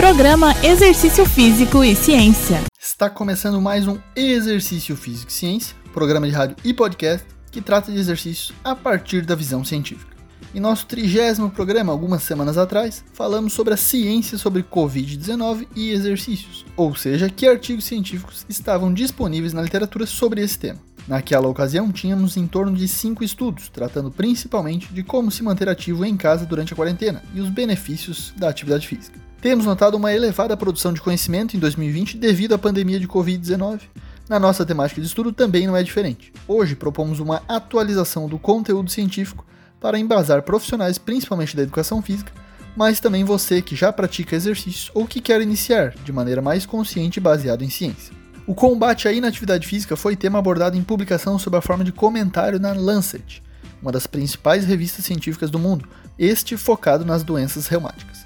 Programa Exercício Físico e Ciência. Está começando mais um Exercício Físico e Ciência, programa de rádio e podcast que trata de exercícios a partir da visão científica. Em nosso trigésimo programa, algumas semanas atrás, falamos sobre a ciência sobre Covid-19 e exercícios, ou seja, que artigos científicos estavam disponíveis na literatura sobre esse tema. Naquela ocasião, tínhamos em torno de cinco estudos, tratando principalmente de como se manter ativo em casa durante a quarentena e os benefícios da atividade física. Temos notado uma elevada produção de conhecimento em 2020 devido à pandemia de Covid-19. Na nossa temática de estudo também não é diferente. Hoje propomos uma atualização do conteúdo científico para embasar profissionais, principalmente da educação física, mas também você que já pratica exercícios ou que quer iniciar de maneira mais consciente e baseada em ciência. O combate à inatividade física foi tema abordado em publicação sob a forma de comentário na Lancet, uma das principais revistas científicas do mundo, este focado nas doenças reumáticas.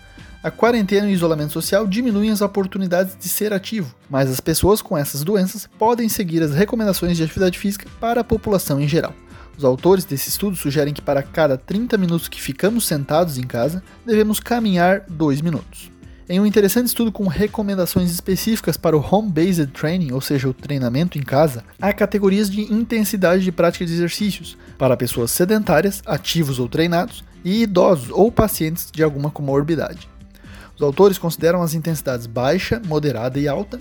A quarentena e o isolamento social diminuem as oportunidades de ser ativo, mas as pessoas com essas doenças podem seguir as recomendações de atividade física para a população em geral. Os autores desse estudo sugerem que para cada 30 minutos que ficamos sentados em casa, devemos caminhar 2 minutos. Em um interessante estudo com recomendações específicas para o home-based training, ou seja, o treinamento em casa, há categorias de intensidade de prática de exercícios para pessoas sedentárias, ativos ou treinados, e idosos ou pacientes de alguma comorbidade. Os autores consideram as intensidades baixa, moderada e alta,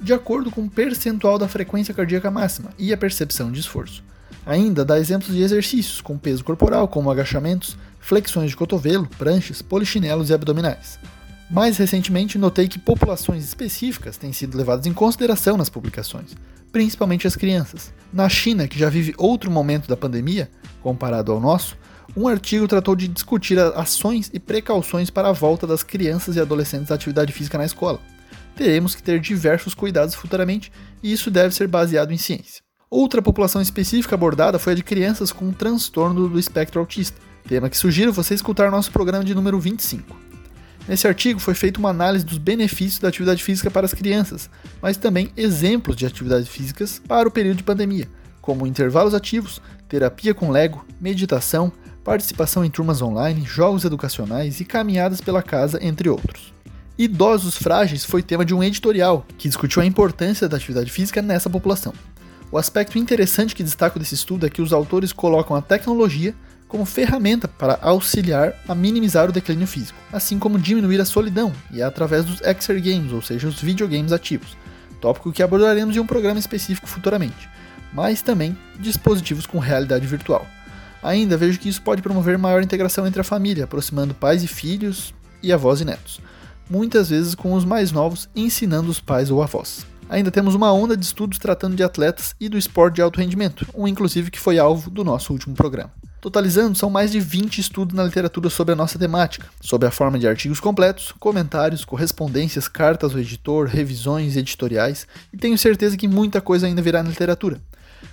de acordo com o percentual da frequência cardíaca máxima e a percepção de esforço. Ainda dá exemplos de exercícios com peso corporal, como agachamentos, flexões de cotovelo, pranchas, polichinelos e abdominais. Mais recentemente, notei que populações específicas têm sido levadas em consideração nas publicações, principalmente as crianças. Na China, que já vive outro momento da pandemia, comparado ao nosso, um artigo tratou de discutir ações e precauções para a volta das crianças e adolescentes à atividade física na escola. Teremos que ter diversos cuidados futuramente e isso deve ser baseado em ciência. Outra população específica abordada foi a de crianças com transtorno do espectro autista, tema que sugiro você escutar nosso programa de número 25. Nesse artigo foi feita uma análise dos benefícios da atividade física para as crianças, mas também exemplos de atividades físicas para o período de pandemia, como intervalos ativos, terapia com Lego, meditação, participação em turmas online, jogos educacionais e caminhadas pela casa, entre outros. Idosos frágeis foi tema de um editorial que discutiu a importância da atividade física nessa população. O aspecto interessante que destaco desse estudo é que os autores colocam a tecnologia como ferramenta para auxiliar a minimizar o declínio físico, assim como diminuir a solidão, e é através dos Games, ou seja, os videogames ativos, tópico que abordaremos em um programa específico futuramente, mas também dispositivos com realidade virtual. Ainda vejo que isso pode promover maior integração entre a família, aproximando pais e filhos e avós e netos, muitas vezes com os mais novos ensinando os pais ou avós. Ainda temos uma onda de estudos tratando de atletas e do esporte de alto rendimento, um inclusive que foi alvo do nosso último programa. Totalizando, são mais de 20 estudos na literatura sobre a nossa temática, sob a forma de artigos completos, comentários, correspondências, cartas ao editor, revisões editoriais, e tenho certeza que muita coisa ainda virá na literatura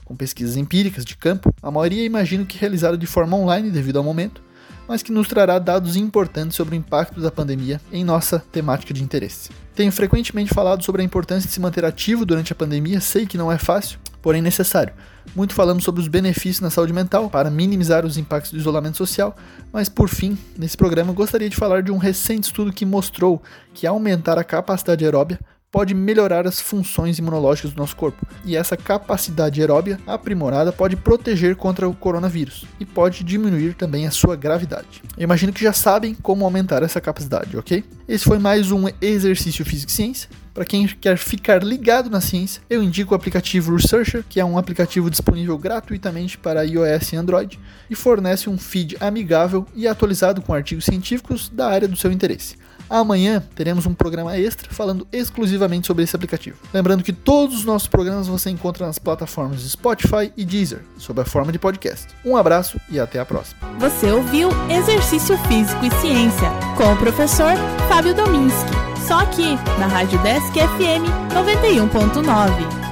com pesquisas empíricas de campo, a maioria imagino que realizada de forma online devido ao momento, mas que nos trará dados importantes sobre o impacto da pandemia em nossa temática de interesse. Tenho frequentemente falado sobre a importância de se manter ativo durante a pandemia, sei que não é fácil, porém necessário. Muito falamos sobre os benefícios na saúde mental para minimizar os impactos do isolamento social, mas por fim, nesse programa gostaria de falar de um recente estudo que mostrou que aumentar a capacidade aeróbia pode melhorar as funções imunológicas do nosso corpo. E essa capacidade aeróbia aprimorada pode proteger contra o coronavírus e pode diminuir também a sua gravidade. Eu imagino que já sabem como aumentar essa capacidade, ok? Esse foi mais um exercício físico e ciência. Para quem quer ficar ligado na ciência, eu indico o aplicativo Researcher, que é um aplicativo disponível gratuitamente para iOS e Android e fornece um feed amigável e atualizado com artigos científicos da área do seu interesse. Amanhã teremos um programa extra falando exclusivamente sobre esse aplicativo. Lembrando que todos os nossos programas você encontra nas plataformas Spotify e Deezer, sob a forma de podcast. Um abraço e até a próxima. Você ouviu Exercício Físico e Ciência com o professor Fábio Dominski. Só aqui na Rádio Desk FM 91.9.